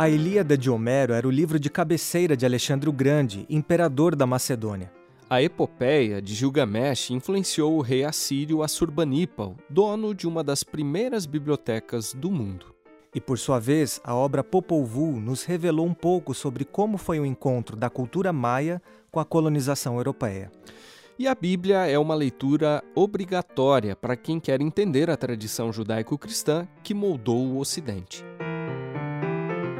A Ilíada de Homero era o livro de cabeceira de Alexandre o Grande, imperador da Macedônia. A epopeia de Gilgamesh influenciou o rei assírio Assurbanipal, dono de uma das primeiras bibliotecas do mundo. E por sua vez, a obra Popol Vuh nos revelou um pouco sobre como foi o encontro da cultura maia com a colonização europeia. E a Bíblia é uma leitura obrigatória para quem quer entender a tradição judaico-cristã que moldou o Ocidente.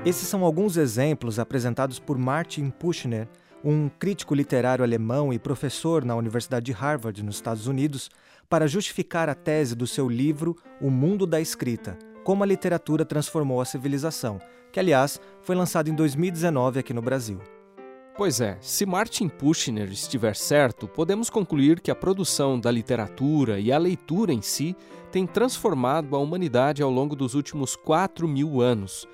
Esses são alguns exemplos apresentados por Martin Puschner, um crítico literário alemão e professor na Universidade de Harvard, nos Estados Unidos, para justificar a tese do seu livro O Mundo da Escrita: Como a Literatura Transformou a Civilização, que, aliás, foi lançado em 2019 aqui no Brasil. Pois é, se Martin Puschner estiver certo, podemos concluir que a produção da literatura e a leitura em si tem transformado a humanidade ao longo dos últimos 4 mil anos.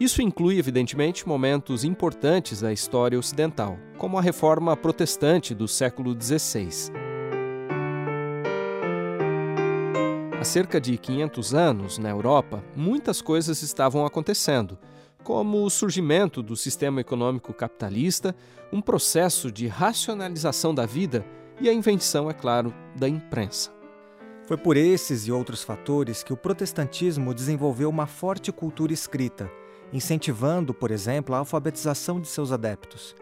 Isso inclui, evidentemente, momentos importantes da história ocidental, como a reforma protestante do século XVI. Há cerca de 500 anos, na Europa, muitas coisas estavam acontecendo como o surgimento do sistema econômico capitalista, um processo de racionalização da vida e a invenção, é claro, da imprensa. Foi por esses e outros fatores que o protestantismo desenvolveu uma forte cultura escrita, incentivando, por exemplo, a alfabetização de seus adeptos.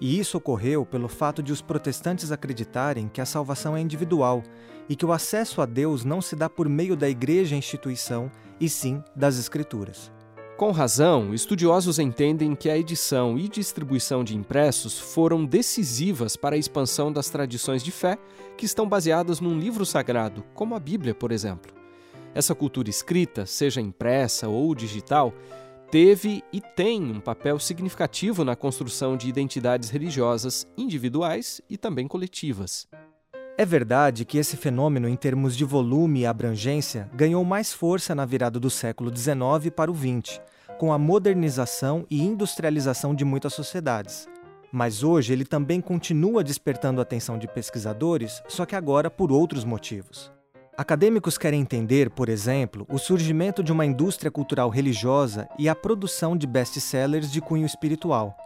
E isso ocorreu pelo fato de os protestantes acreditarem que a salvação é individual e que o acesso a Deus não se dá por meio da igreja instituição, e sim das Escrituras. Com razão, estudiosos entendem que a edição e distribuição de impressos foram decisivas para a expansão das tradições de fé que estão baseadas num livro sagrado, como a Bíblia, por exemplo. Essa cultura escrita, seja impressa ou digital, teve e tem um papel significativo na construção de identidades religiosas individuais e também coletivas. É verdade que esse fenômeno, em termos de volume e abrangência, ganhou mais força na virada do século XIX para o XX, com a modernização e industrialização de muitas sociedades. Mas hoje ele também continua despertando a atenção de pesquisadores, só que agora por outros motivos. Acadêmicos querem entender, por exemplo, o surgimento de uma indústria cultural religiosa e a produção de best-sellers de cunho espiritual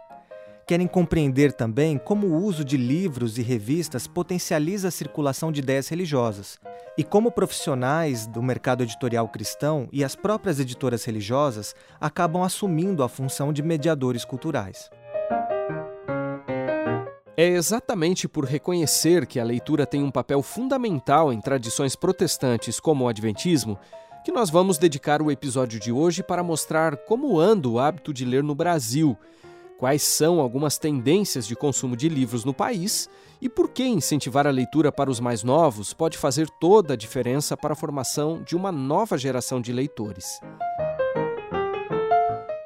querem compreender também como o uso de livros e revistas potencializa a circulação de ideias religiosas e como profissionais do mercado editorial cristão e as próprias editoras religiosas acabam assumindo a função de mediadores culturais. É exatamente por reconhecer que a leitura tem um papel fundamental em tradições protestantes como o Adventismo que nós vamos dedicar o episódio de hoje para mostrar como anda o hábito de ler no Brasil quais são algumas tendências de consumo de livros no país e por que incentivar a leitura para os mais novos pode fazer toda a diferença para a formação de uma nova geração de leitores.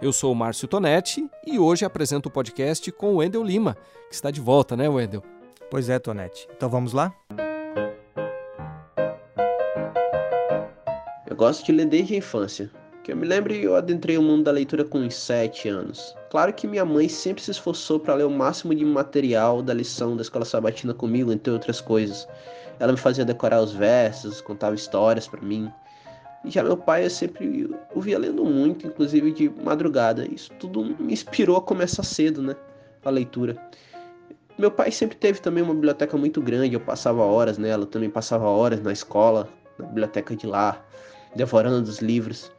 Eu sou o Márcio Tonetti e hoje apresento o podcast com o Wendel Lima, que está de volta, né, Wendel? Pois é, Tonetti. Então vamos lá? Eu gosto de ler desde a infância. Que eu me lembro, eu adentrei o mundo da leitura com uns 7 anos. Claro que minha mãe sempre se esforçou para ler o máximo de material da lição da escola sabatina comigo, entre outras coisas. Ela me fazia decorar os versos, contava histórias para mim. Já meu pai eu sempre o via lendo muito, inclusive de madrugada. Isso tudo me inspirou a começar cedo, né? A leitura. Meu pai sempre teve também uma biblioteca muito grande, eu passava horas nela, eu também passava horas na escola, na biblioteca de lá, devorando os livros.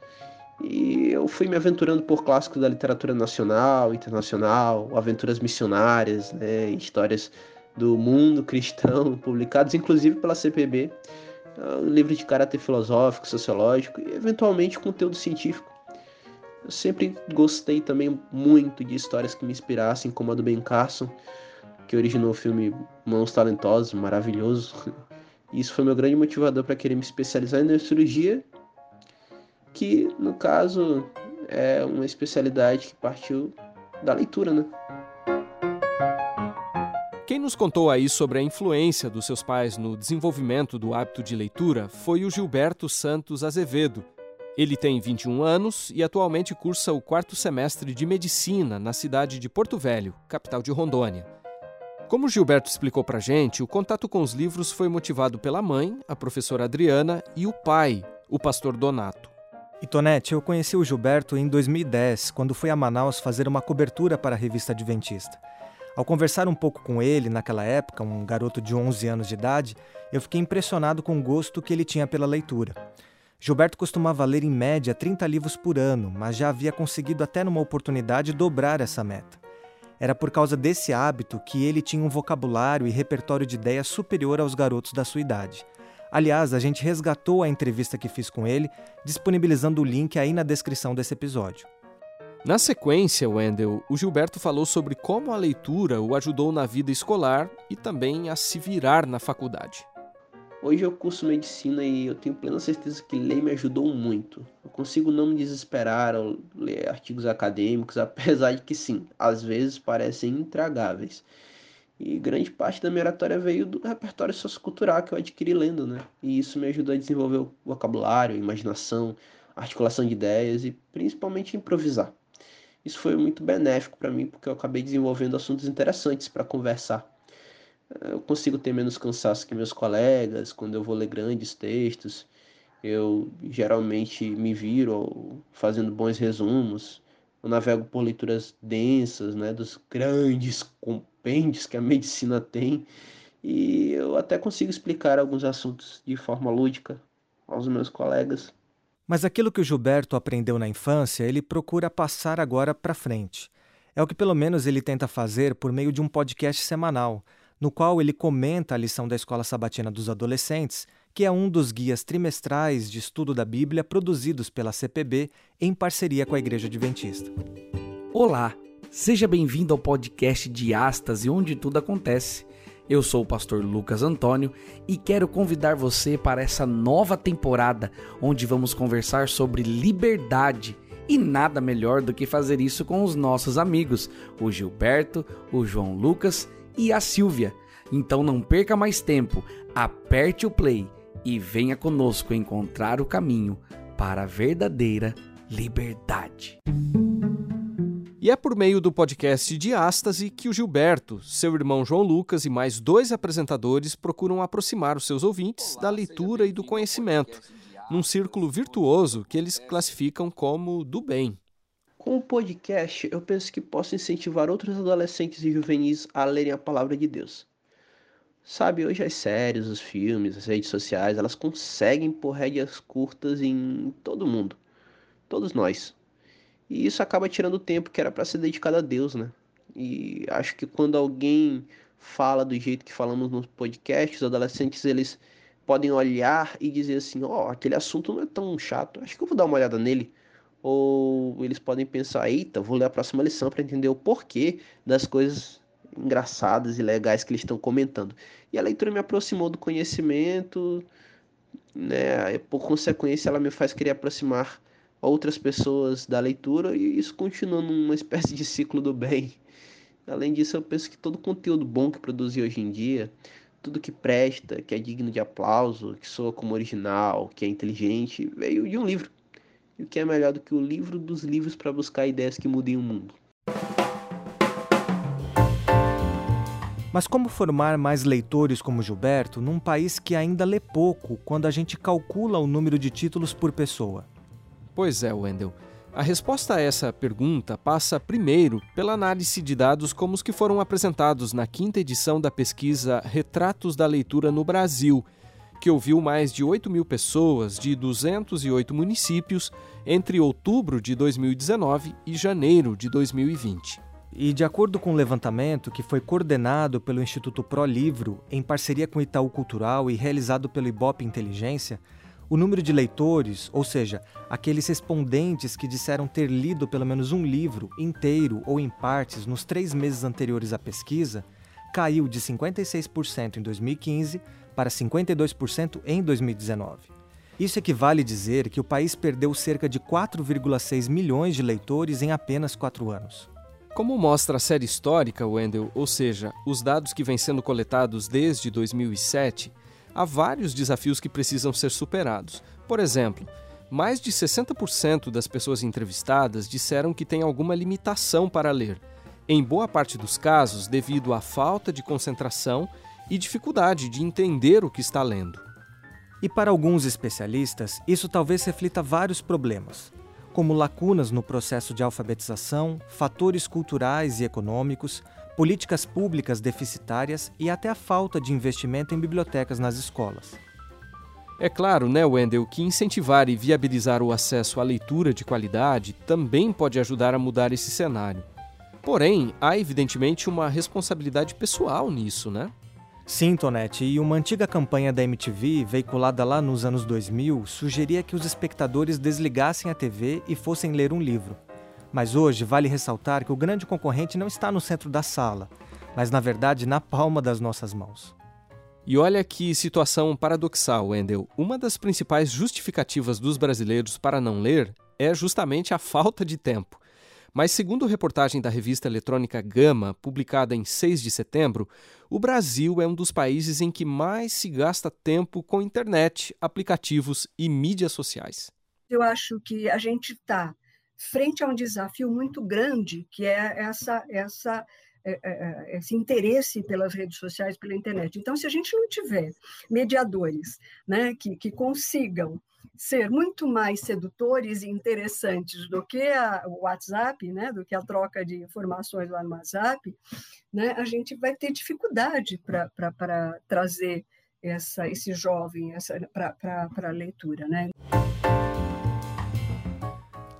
E eu fui me aventurando por clássicos da literatura nacional, internacional, aventuras missionárias, né, histórias do mundo cristão, publicados inclusive pela CPB, um livro de caráter filosófico, sociológico e eventualmente conteúdo científico. Eu sempre gostei também muito de histórias que me inspirassem, como a do Ben Carson, que originou o filme Mãos Talentosos, maravilhoso. Isso foi meu grande motivador para querer me especializar em neurocirurgia que no caso é uma especialidade que partiu da leitura, né? Quem nos contou aí sobre a influência dos seus pais no desenvolvimento do hábito de leitura foi o Gilberto Santos Azevedo. Ele tem 21 anos e atualmente cursa o quarto semestre de medicina na cidade de Porto Velho, capital de Rondônia. Como Gilberto explicou pra gente, o contato com os livros foi motivado pela mãe, a professora Adriana, e o pai, o pastor Donato. E Tonete, eu conheci o Gilberto em 2010, quando fui a Manaus fazer uma cobertura para a revista Adventista. Ao conversar um pouco com ele naquela época, um garoto de 11 anos de idade, eu fiquei impressionado com o gosto que ele tinha pela leitura. Gilberto costumava ler em média 30 livros por ano, mas já havia conseguido até numa oportunidade dobrar essa meta. Era por causa desse hábito que ele tinha um vocabulário e repertório de ideias superior aos garotos da sua idade. Aliás, a gente resgatou a entrevista que fiz com ele, disponibilizando o link aí na descrição desse episódio. Na sequência, Wendell, o Gilberto falou sobre como a leitura o ajudou na vida escolar e também a se virar na faculdade. Hoje eu curso medicina e eu tenho plena certeza que ler me ajudou muito. Eu consigo não me desesperar ao ler artigos acadêmicos, apesar de que sim, às vezes parecem intragáveis. E grande parte da minha oratória veio do repertório sociocultural que eu adquiri lendo, né? E isso me ajudou a desenvolver o vocabulário, a imaginação, a articulação de ideias e principalmente improvisar. Isso foi muito benéfico para mim porque eu acabei desenvolvendo assuntos interessantes para conversar eu consigo ter menos cansaço que meus colegas quando eu vou ler grandes textos. Eu geralmente me viro fazendo bons resumos. Eu navego por leituras densas, né, dos grandes compêndios que a medicina tem, e eu até consigo explicar alguns assuntos de forma lúdica aos meus colegas. Mas aquilo que o Gilberto aprendeu na infância, ele procura passar agora para frente. É o que pelo menos ele tenta fazer por meio de um podcast semanal no qual ele comenta a lição da Escola Sabatina dos Adolescentes, que é um dos guias trimestrais de estudo da Bíblia produzidos pela CPB em parceria com a Igreja Adventista. Olá, seja bem-vindo ao podcast de Astas e onde tudo acontece. Eu sou o pastor Lucas Antônio e quero convidar você para essa nova temporada onde vamos conversar sobre liberdade. E nada melhor do que fazer isso com os nossos amigos, o Gilberto, o João Lucas e a Silvia. Então não perca mais tempo, aperte o play e venha conosco encontrar o caminho para a verdadeira liberdade. E é por meio do podcast de Ástase que o Gilberto, seu irmão João Lucas e mais dois apresentadores procuram aproximar os seus ouvintes da leitura e do conhecimento, num círculo virtuoso que eles classificam como do bem. Com o podcast, eu penso que posso incentivar outros adolescentes e juvenis a lerem a palavra de Deus. Sabe, hoje as séries, os filmes, as redes sociais, elas conseguem pôr rédeas curtas em todo mundo. Todos nós. E isso acaba tirando o tempo que era para ser dedicado a Deus, né? E acho que quando alguém fala do jeito que falamos no podcast, os adolescentes eles podem olhar e dizer assim: "Ó, oh, aquele assunto não é tão chato. Acho que eu vou dar uma olhada nele" ou eles podem pensar, eita, vou ler a próxima lição para entender o porquê das coisas engraçadas e legais que eles estão comentando. E a leitura me aproximou do conhecimento, né? Por consequência, ela me faz querer aproximar outras pessoas da leitura e isso continua numa espécie de ciclo do bem. Além disso, eu penso que todo conteúdo bom que produzi hoje em dia, tudo que presta, que é digno de aplauso, que soa como original, que é inteligente, veio de um livro. E o que é melhor do que o livro dos livros para buscar ideias que mudem o mundo? Mas como formar mais leitores como Gilberto num país que ainda lê pouco quando a gente calcula o número de títulos por pessoa? Pois é, Wendell. A resposta a essa pergunta passa primeiro pela análise de dados como os que foram apresentados na quinta edição da pesquisa Retratos da Leitura no Brasil, que ouviu mais de 8 mil pessoas de 208 municípios entre outubro de 2019 e janeiro de 2020. E de acordo com o um levantamento que foi coordenado pelo Instituto Pro Livro, em parceria com o Itaú Cultural e realizado pelo Ibope Inteligência, o número de leitores, ou seja, aqueles respondentes que disseram ter lido pelo menos um livro inteiro ou em partes nos três meses anteriores à pesquisa, caiu de 56% em 2015 para 52% em 2019. Isso equivale dizer que o país perdeu cerca de 4,6 milhões de leitores em apenas quatro anos. Como mostra a série histórica, Wendell, ou seja, os dados que vêm sendo coletados desde 2007, há vários desafios que precisam ser superados. Por exemplo, mais de 60% das pessoas entrevistadas disseram que têm alguma limitação para ler, em boa parte dos casos devido à falta de concentração e dificuldade de entender o que está lendo. E para alguns especialistas, isso talvez reflita vários problemas, como lacunas no processo de alfabetização, fatores culturais e econômicos, políticas públicas deficitárias e até a falta de investimento em bibliotecas nas escolas. É claro, né, Wendel, que incentivar e viabilizar o acesso à leitura de qualidade também pode ajudar a mudar esse cenário. Porém, há evidentemente uma responsabilidade pessoal nisso, né? Sim, Tonete, e uma antiga campanha da MTV, veiculada lá nos anos 2000, sugeria que os espectadores desligassem a TV e fossem ler um livro. Mas hoje vale ressaltar que o grande concorrente não está no centro da sala, mas na verdade na palma das nossas mãos. E olha que situação paradoxal, Wendel. Uma das principais justificativas dos brasileiros para não ler é justamente a falta de tempo. Mas, segundo reportagem da revista eletrônica Gama, publicada em 6 de setembro, o Brasil é um dos países em que mais se gasta tempo com internet, aplicativos e mídias sociais. Eu acho que a gente está frente a um desafio muito grande, que é essa, essa é, é, é, esse interesse pelas redes sociais, pela internet. Então, se a gente não tiver mediadores né, que, que consigam ser muito mais sedutores e interessantes do que a, o WhatsApp, né, do que a troca de informações lá no WhatsApp, né, a gente vai ter dificuldade para trazer essa, esse jovem para a leitura. Né?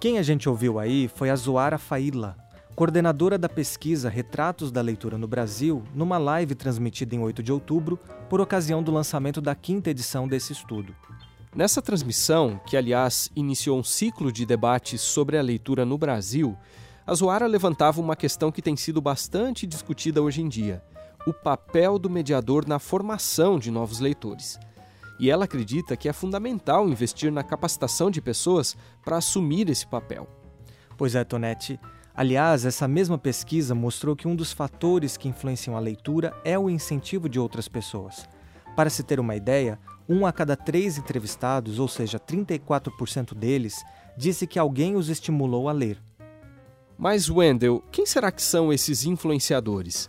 Quem a gente ouviu aí foi a Zoara Faila, coordenadora da pesquisa Retratos da Leitura no Brasil, numa live transmitida em 8 de outubro, por ocasião do lançamento da quinta edição desse estudo. Nessa transmissão, que aliás iniciou um ciclo de debates sobre a leitura no Brasil, a Zoara levantava uma questão que tem sido bastante discutida hoje em dia: o papel do mediador na formação de novos leitores. E ela acredita que é fundamental investir na capacitação de pessoas para assumir esse papel. Pois é, Tonete. Aliás, essa mesma pesquisa mostrou que um dos fatores que influenciam a leitura é o incentivo de outras pessoas. Para se ter uma ideia, um a cada três entrevistados, ou seja, 34% deles, disse que alguém os estimulou a ler. Mas, Wendell, quem será que são esses influenciadores?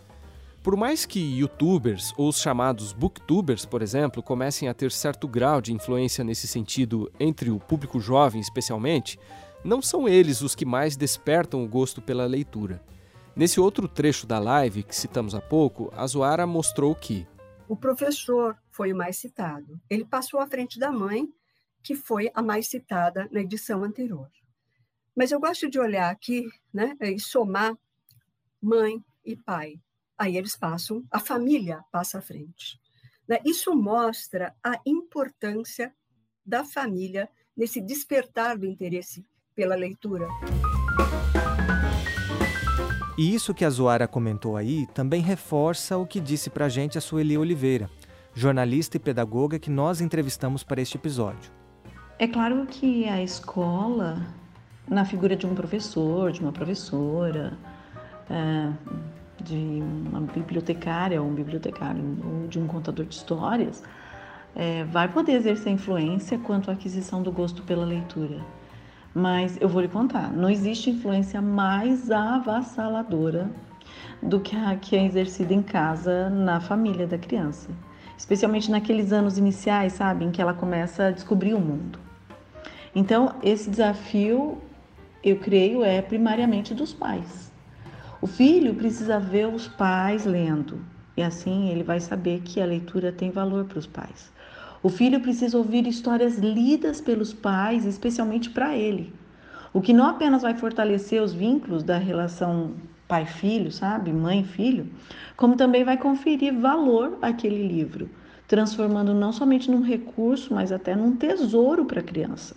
Por mais que youtubers ou os chamados booktubers, por exemplo, comecem a ter certo grau de influência nesse sentido entre o público jovem especialmente, não são eles os que mais despertam o gosto pela leitura. Nesse outro trecho da live que citamos há pouco, a Zoara mostrou que o professor foi o mais citado. Ele passou à frente da mãe, que foi a mais citada na edição anterior. Mas eu gosto de olhar aqui né, e somar mãe e pai. Aí eles passam, a família passa à frente. Né? Isso mostra a importância da família nesse despertar do interesse pela leitura. E isso que a Zoara comentou aí também reforça o que disse pra gente a Sueli Oliveira, jornalista e pedagoga que nós entrevistamos para este episódio. É claro que a escola, na figura de um professor, de uma professora, é, de uma bibliotecária ou um bibliotecário, ou de um contador de histórias, é, vai poder exercer influência quanto à aquisição do gosto pela leitura. Mas eu vou lhe contar, não existe influência mais avassaladora do que a que é exercida em casa na família da criança. Especialmente naqueles anos iniciais, sabe, em que ela começa a descobrir o mundo. Então, esse desafio, eu creio, é primariamente dos pais. O filho precisa ver os pais lendo, e assim ele vai saber que a leitura tem valor para os pais. O filho precisa ouvir histórias lidas pelos pais, especialmente para ele. O que não apenas vai fortalecer os vínculos da relação pai-filho, sabe? Mãe-filho, como também vai conferir valor àquele livro, transformando não somente num recurso, mas até num tesouro para a criança.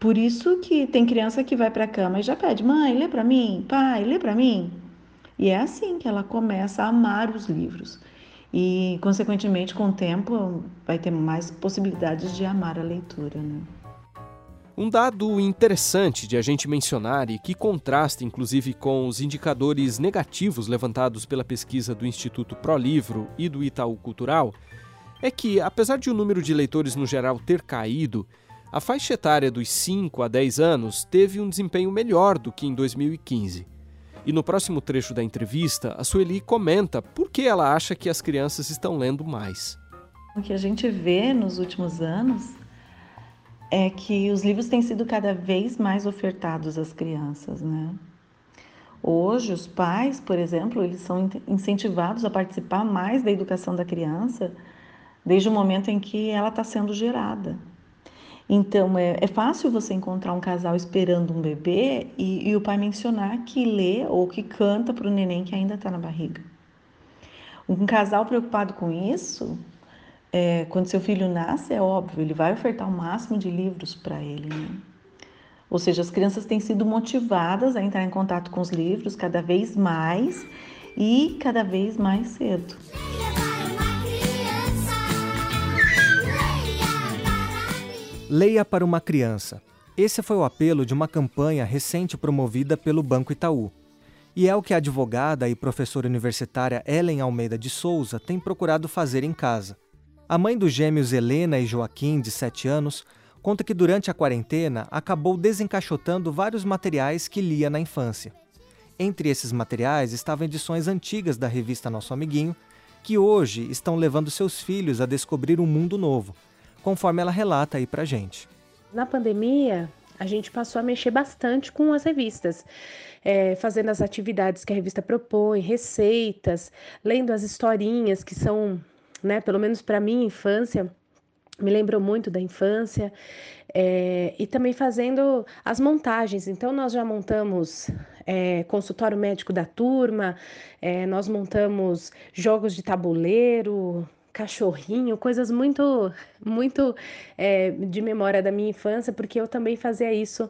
Por isso que tem criança que vai para a cama e já pede: "Mãe, lê para mim, pai, lê para mim". E é assim que ela começa a amar os livros e, consequentemente, com o tempo, vai ter mais possibilidades de amar a leitura. Né? Um dado interessante de a gente mencionar e que contrasta inclusive com os indicadores negativos levantados pela pesquisa do Instituto ProLivro e do Itaú Cultural é que, apesar de o número de leitores no geral ter caído, a faixa etária dos 5 a 10 anos teve um desempenho melhor do que em 2015. E no próximo trecho da entrevista, a Sueli comenta por que ela acha que as crianças estão lendo mais. O que a gente vê nos últimos anos é que os livros têm sido cada vez mais ofertados às crianças, né? Hoje, os pais, por exemplo, eles são incentivados a participar mais da educação da criança desde o momento em que ela está sendo gerada. Então, é, é, fácil você encontrar um casal esperando um bebê e, e o pai mencionar que lê ou que canta para o neném que ainda está na barriga. Um casal preocupado com isso, é, quando seu filho nasce, é óbvio, ele vai ofertar o máximo de livros para ele. Né? Ou seja, as crianças têm sido motivadas a entrar em contato com os livros cada vez mais e cada vez mais cedo. Leia para uma criança. Esse foi o apelo de uma campanha recente promovida pelo Banco Itaú. E é o que a advogada e professora universitária Ellen Almeida de Souza tem procurado fazer em casa. A mãe dos gêmeos Helena e Joaquim, de 7 anos, conta que durante a quarentena acabou desencaixotando vários materiais que lia na infância. Entre esses materiais estavam edições antigas da revista Nosso Amiguinho, que hoje estão levando seus filhos a descobrir um mundo novo, conforme ela relata aí pra gente. Na pandemia, a gente passou a mexer bastante com as revistas, é, fazendo as atividades que a revista propõe, receitas, lendo as historinhas que são, né, pelo menos para minha infância, me lembrou muito da infância, é, e também fazendo as montagens. Então, nós já montamos é, consultório médico da turma, é, nós montamos jogos de tabuleiro, cachorrinho, coisas muito, muito é, de memória da minha infância, porque eu também fazia isso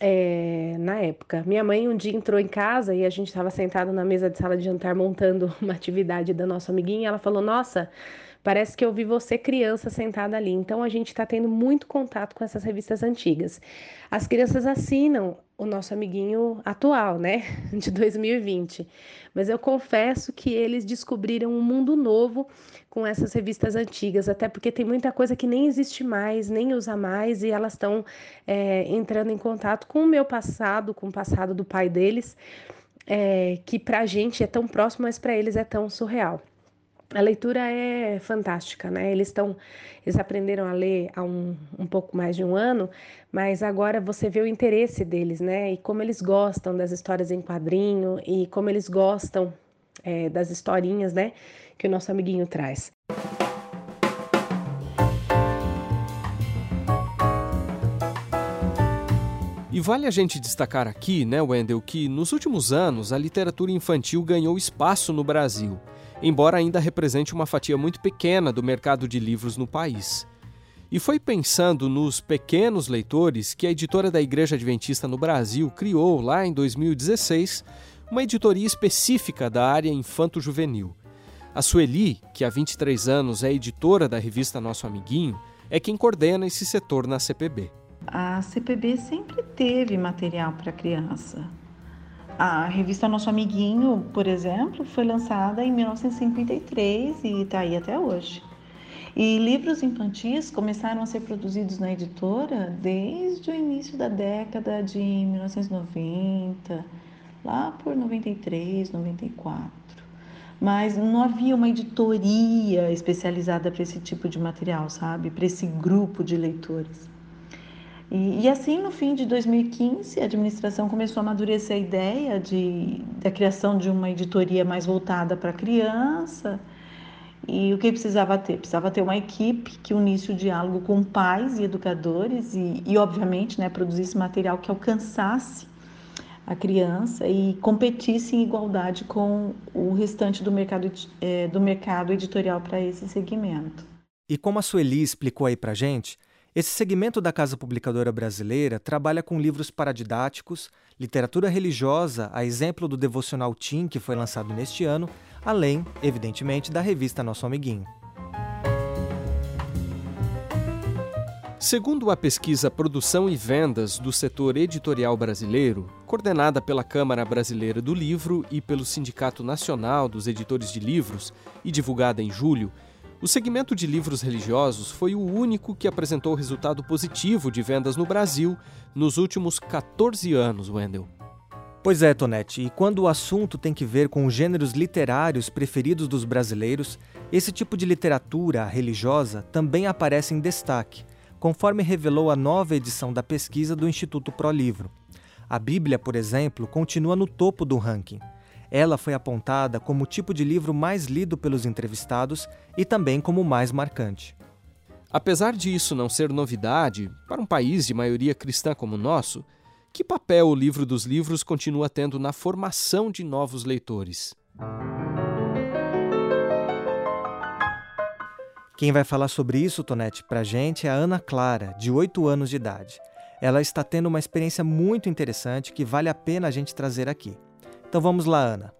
é, na época. Minha mãe um dia entrou em casa e a gente estava sentado na mesa de sala de jantar montando uma atividade da nossa amiguinha. Ela falou: Nossa, parece que eu vi você criança sentada ali. Então a gente está tendo muito contato com essas revistas antigas. As crianças assinam o nosso amiguinho atual, né, de 2020. Mas eu confesso que eles descobriram um mundo novo com essas revistas antigas, até porque tem muita coisa que nem existe mais, nem usa mais, e elas estão é, entrando em contato com o meu passado, com o passado do pai deles, é, que para a gente é tão próximo, mas para eles é tão surreal. A leitura é fantástica, né? Eles estão, eles aprenderam a ler há um, um pouco mais de um ano, mas agora você vê o interesse deles, né? E como eles gostam das histórias em quadrinho e como eles gostam é, das historinhas, né? Que o nosso amiguinho traz. E vale a gente destacar aqui, né, Wendel, que nos últimos anos a literatura infantil ganhou espaço no Brasil embora ainda represente uma fatia muito pequena do mercado de livros no país. E foi pensando nos pequenos leitores que a editora da Igreja Adventista no Brasil criou, lá em 2016, uma editoria específica da área infanto-juvenil. A Sueli, que há 23 anos é editora da revista Nosso Amiguinho, é quem coordena esse setor na CPB. A CPB sempre teve material para criança. A revista Nosso Amiguinho, por exemplo, foi lançada em 1953 e está aí até hoje. E livros infantis começaram a ser produzidos na editora desde o início da década de 1990, lá por 93, 94. Mas não havia uma editoria especializada para esse tipo de material, sabe? Para esse grupo de leitores. E, e, assim, no fim de 2015, a administração começou a amadurecer a ideia de, da criação de uma editoria mais voltada para a criança. E o que precisava ter? Precisava ter uma equipe que unisse o diálogo com pais e educadores e, e obviamente, né, produzisse material que alcançasse a criança e competisse em igualdade com o restante do mercado, é, do mercado editorial para esse segmento. E como a Sueli explicou aí para gente, esse segmento da Casa Publicadora Brasileira trabalha com livros paradidáticos, literatura religiosa, a exemplo do devocional Tim, que foi lançado neste ano, além, evidentemente, da revista Nosso Amiguinho. Segundo a pesquisa Produção e Vendas do setor editorial brasileiro, coordenada pela Câmara Brasileira do Livro e pelo Sindicato Nacional dos Editores de Livros e divulgada em julho, o segmento de livros religiosos foi o único que apresentou resultado positivo de vendas no Brasil nos últimos 14 anos, Wendel. Pois é, Tonete, e quando o assunto tem que ver com os gêneros literários preferidos dos brasileiros, esse tipo de literatura religiosa também aparece em destaque, conforme revelou a nova edição da pesquisa do Instituto Pro Livro. A Bíblia, por exemplo, continua no topo do ranking. Ela foi apontada como o tipo de livro mais lido pelos entrevistados e também como o mais marcante. Apesar de isso não ser novidade, para um país de maioria cristã como o nosso, que papel o livro dos livros continua tendo na formação de novos leitores? Quem vai falar sobre isso, Tonete, para a gente é a Ana Clara, de 8 anos de idade. Ela está tendo uma experiência muito interessante que vale a pena a gente trazer aqui. Então vamos lá, Ana.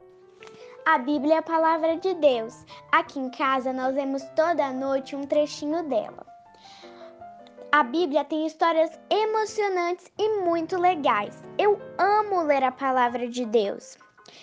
A Bíblia é a palavra de Deus. Aqui em casa nós vemos toda noite um trechinho dela. A Bíblia tem histórias emocionantes e muito legais. Eu amo ler a palavra de Deus.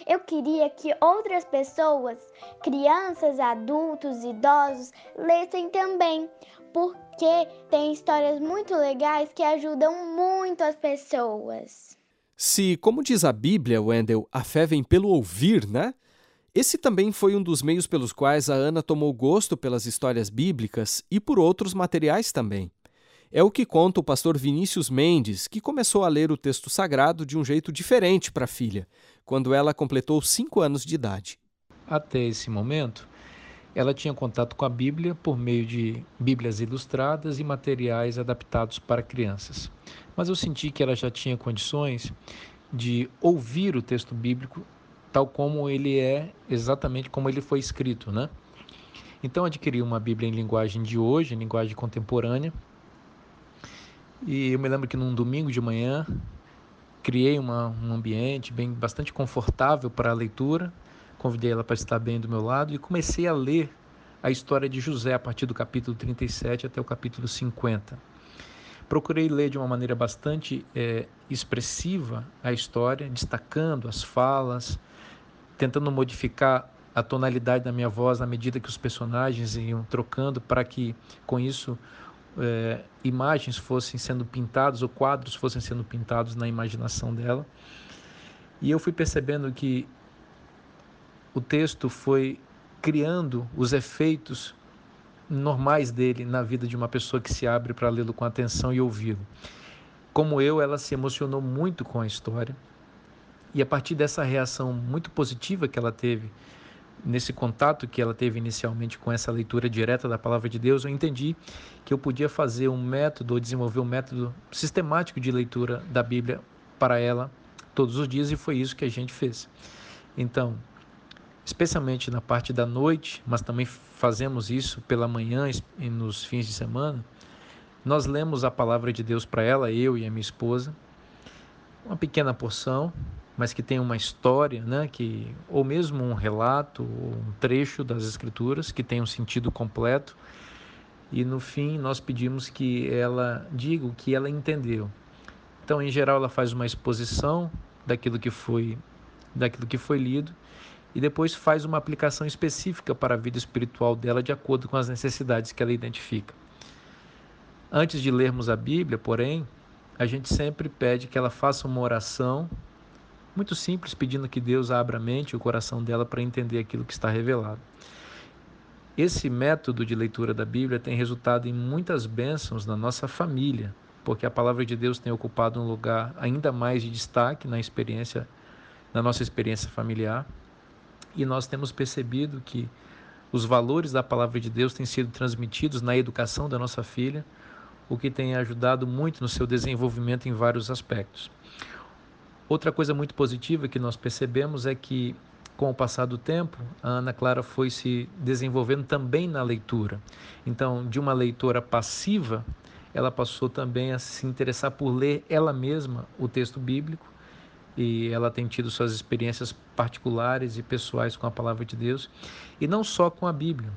Eu queria que outras pessoas, crianças, adultos, idosos, lessem também, porque tem histórias muito legais que ajudam muito as pessoas. Se, como diz a Bíblia, Wendell, a fé vem pelo ouvir, né? Esse também foi um dos meios pelos quais a Ana tomou gosto pelas histórias bíblicas e por outros materiais também. É o que conta o pastor Vinícius Mendes, que começou a ler o texto sagrado de um jeito diferente para a filha, quando ela completou cinco anos de idade. Até esse momento, ela tinha contato com a Bíblia por meio de Bíblias ilustradas e materiais adaptados para crianças. Mas eu senti que ela já tinha condições de ouvir o texto bíblico tal como ele é, exatamente como ele foi escrito, né? Então adquiri uma Bíblia em linguagem de hoje, em linguagem contemporânea, e eu me lembro que num domingo de manhã criei uma, um ambiente bem bastante confortável para a leitura. Convidei ela para estar bem do meu lado e comecei a ler a história de José a partir do capítulo 37 até o capítulo 50. Procurei ler de uma maneira bastante é, expressiva a história, destacando as falas, tentando modificar a tonalidade da minha voz à medida que os personagens iam trocando, para que com isso é, imagens fossem sendo pintadas ou quadros fossem sendo pintados na imaginação dela. E eu fui percebendo que o texto foi criando os efeitos normais dele na vida de uma pessoa que se abre para lê-lo com atenção e ouvi-lo. Como eu, ela se emocionou muito com a história. E a partir dessa reação muito positiva que ela teve nesse contato que ela teve inicialmente com essa leitura direta da palavra de Deus, eu entendi que eu podia fazer um método, ou desenvolver um método sistemático de leitura da Bíblia para ela todos os dias e foi isso que a gente fez. Então, especialmente na parte da noite, mas também fazemos isso pela manhã e nos fins de semana, nós lemos a palavra de Deus para ela, eu e a minha esposa, uma pequena porção, mas que tem uma história, né, que ou mesmo um relato, um trecho das escrituras que tem um sentido completo. E no fim nós pedimos que ela diga o que ela entendeu. Então, em geral, ela faz uma exposição daquilo que foi daquilo que foi lido e depois faz uma aplicação específica para a vida espiritual dela de acordo com as necessidades que ela identifica. Antes de lermos a Bíblia, porém, a gente sempre pede que ela faça uma oração muito simples, pedindo que Deus abra a mente e o coração dela para entender aquilo que está revelado. Esse método de leitura da Bíblia tem resultado em muitas bênçãos na nossa família, porque a palavra de Deus tem ocupado um lugar ainda mais de destaque na experiência, na nossa experiência familiar, e nós temos percebido que os valores da palavra de Deus têm sido transmitidos na educação da nossa filha, o que tem ajudado muito no seu desenvolvimento em vários aspectos. Outra coisa muito positiva que nós percebemos é que, com o passar do tempo, a Ana Clara foi se desenvolvendo também na leitura. Então, de uma leitora passiva, ela passou também a se interessar por ler ela mesma o texto bíblico e ela tem tido suas experiências particulares e pessoais com a palavra de Deus. E não só com a Bíblia,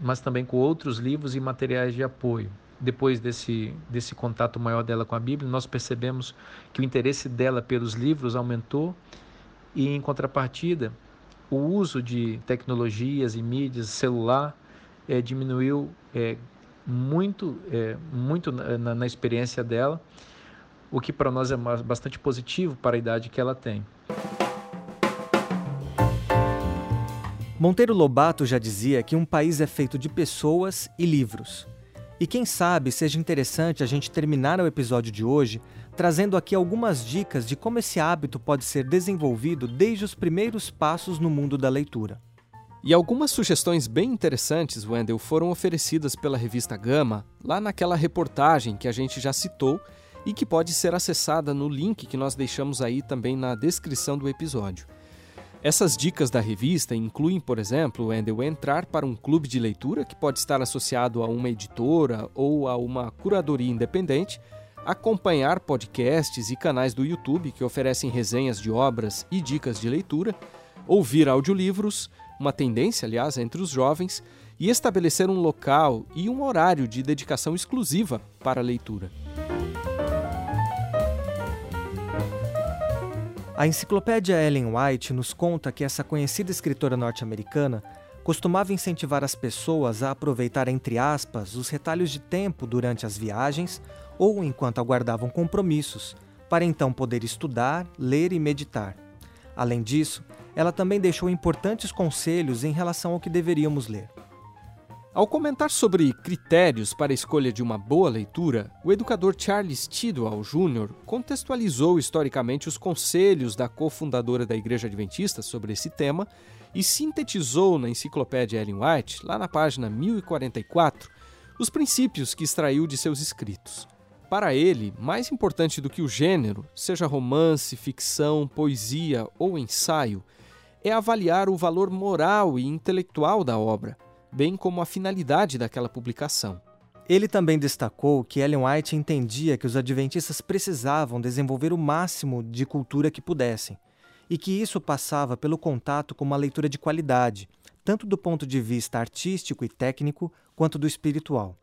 mas também com outros livros e materiais de apoio. Depois desse, desse contato maior dela com a Bíblia, nós percebemos que o interesse dela pelos livros aumentou. E, em contrapartida, o uso de tecnologias e mídias, celular, é, diminuiu é, muito, é, muito na, na, experiência dela, o que para nós é bastante positivo para a idade que ela tem. Monteiro Lobato já dizia que um país é feito de pessoas e livros. E quem sabe seja interessante a gente terminar o episódio de hoje trazendo aqui algumas dicas de como esse hábito pode ser desenvolvido desde os primeiros passos no mundo da leitura. E algumas sugestões bem interessantes, Wendell, foram oferecidas pela revista Gama, lá naquela reportagem que a gente já citou e que pode ser acessada no link que nós deixamos aí também na descrição do episódio. Essas dicas da revista incluem, por exemplo, Wendell, entrar para um clube de leitura que pode estar associado a uma editora ou a uma curadoria independente, acompanhar podcasts e canais do YouTube que oferecem resenhas de obras e dicas de leitura, ouvir audiolivros, uma tendência, aliás, entre os jovens, e estabelecer um local e um horário de dedicação exclusiva para a leitura. A enciclopédia Ellen White nos conta que essa conhecida escritora norte-americana costumava incentivar as pessoas a aproveitar, entre aspas, os retalhos de tempo durante as viagens ou enquanto aguardavam compromissos, para então poder estudar, ler e meditar. Além disso, ela também deixou importantes conselhos em relação ao que deveríamos ler. Ao comentar sobre critérios para a escolha de uma boa leitura, o educador Charles Tidwell Jr. contextualizou historicamente os conselhos da cofundadora da Igreja Adventista sobre esse tema e sintetizou na enciclopédia Ellen White, lá na página 1044, os princípios que extraiu de seus escritos. Para ele, mais importante do que o gênero, seja romance, ficção, poesia ou ensaio, é avaliar o valor moral e intelectual da obra bem como a finalidade daquela publicação. Ele também destacou que Ellen White entendia que os adventistas precisavam desenvolver o máximo de cultura que pudessem, e que isso passava pelo contato com uma leitura de qualidade, tanto do ponto de vista artístico e técnico, quanto do espiritual.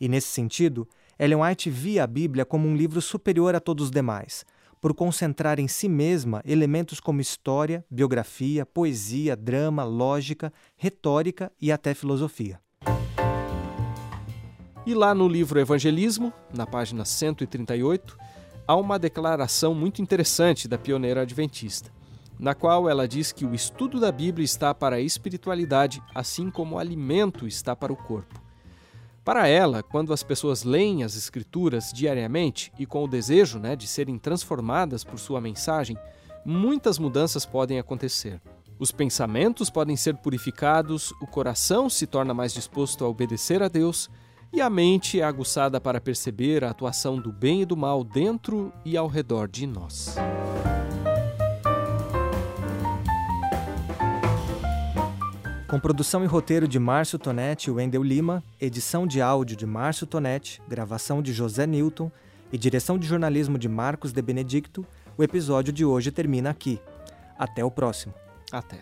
E nesse sentido, Ellen White via a Bíblia como um livro superior a todos os demais, por concentrar em si mesma elementos como história, biografia, poesia, drama, lógica, retórica e até filosofia. E lá no livro Evangelismo, na página 138, há uma declaração muito interessante da pioneira adventista, na qual ela diz que o estudo da Bíblia está para a espiritualidade, assim como o alimento está para o corpo. Para ela, quando as pessoas leem as Escrituras diariamente e com o desejo né, de serem transformadas por sua mensagem, muitas mudanças podem acontecer. Os pensamentos podem ser purificados, o coração se torna mais disposto a obedecer a Deus e a mente é aguçada para perceber a atuação do bem e do mal dentro e ao redor de nós. Com produção e roteiro de Márcio Tonetti e Wendel Lima, edição de áudio de Márcio Tonetti, gravação de José Newton e direção de jornalismo de Marcos de Benedicto, o episódio de hoje termina aqui. Até o próximo. Até.